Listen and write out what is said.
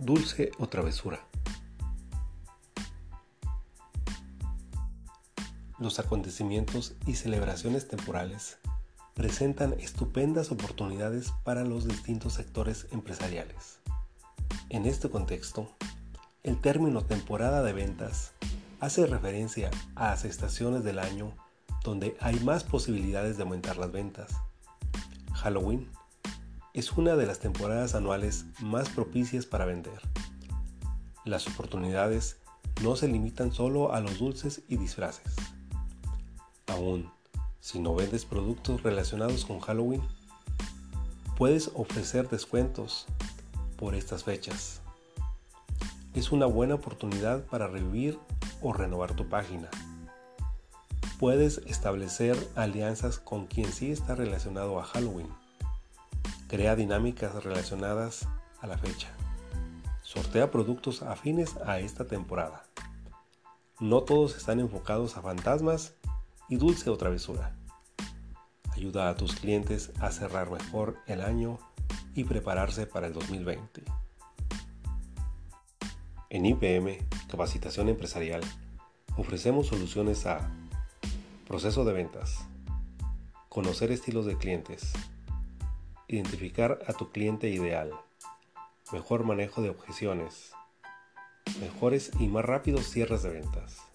Dulce o travesura. Los acontecimientos y celebraciones temporales presentan estupendas oportunidades para los distintos sectores empresariales. En este contexto, el término temporada de ventas hace referencia a las estaciones del año donde hay más posibilidades de aumentar las ventas. Halloween es una de las temporadas anuales más propicias para vender. Las oportunidades no se limitan solo a los dulces y disfraces. Aún, si no vendes productos relacionados con Halloween, puedes ofrecer descuentos por estas fechas. Es una buena oportunidad para revivir o renovar tu página. Puedes establecer alianzas con quien sí está relacionado a Halloween Crea dinámicas relacionadas a la fecha. Sortea productos afines a esta temporada. No todos están enfocados a fantasmas y dulce o travesura. Ayuda a tus clientes a cerrar mejor el año y prepararse para el 2020. En IPM, Capacitación Empresarial, ofrecemos soluciones a proceso de ventas, conocer estilos de clientes, Identificar a tu cliente ideal. Mejor manejo de objeciones. Mejores y más rápidos cierres de ventas.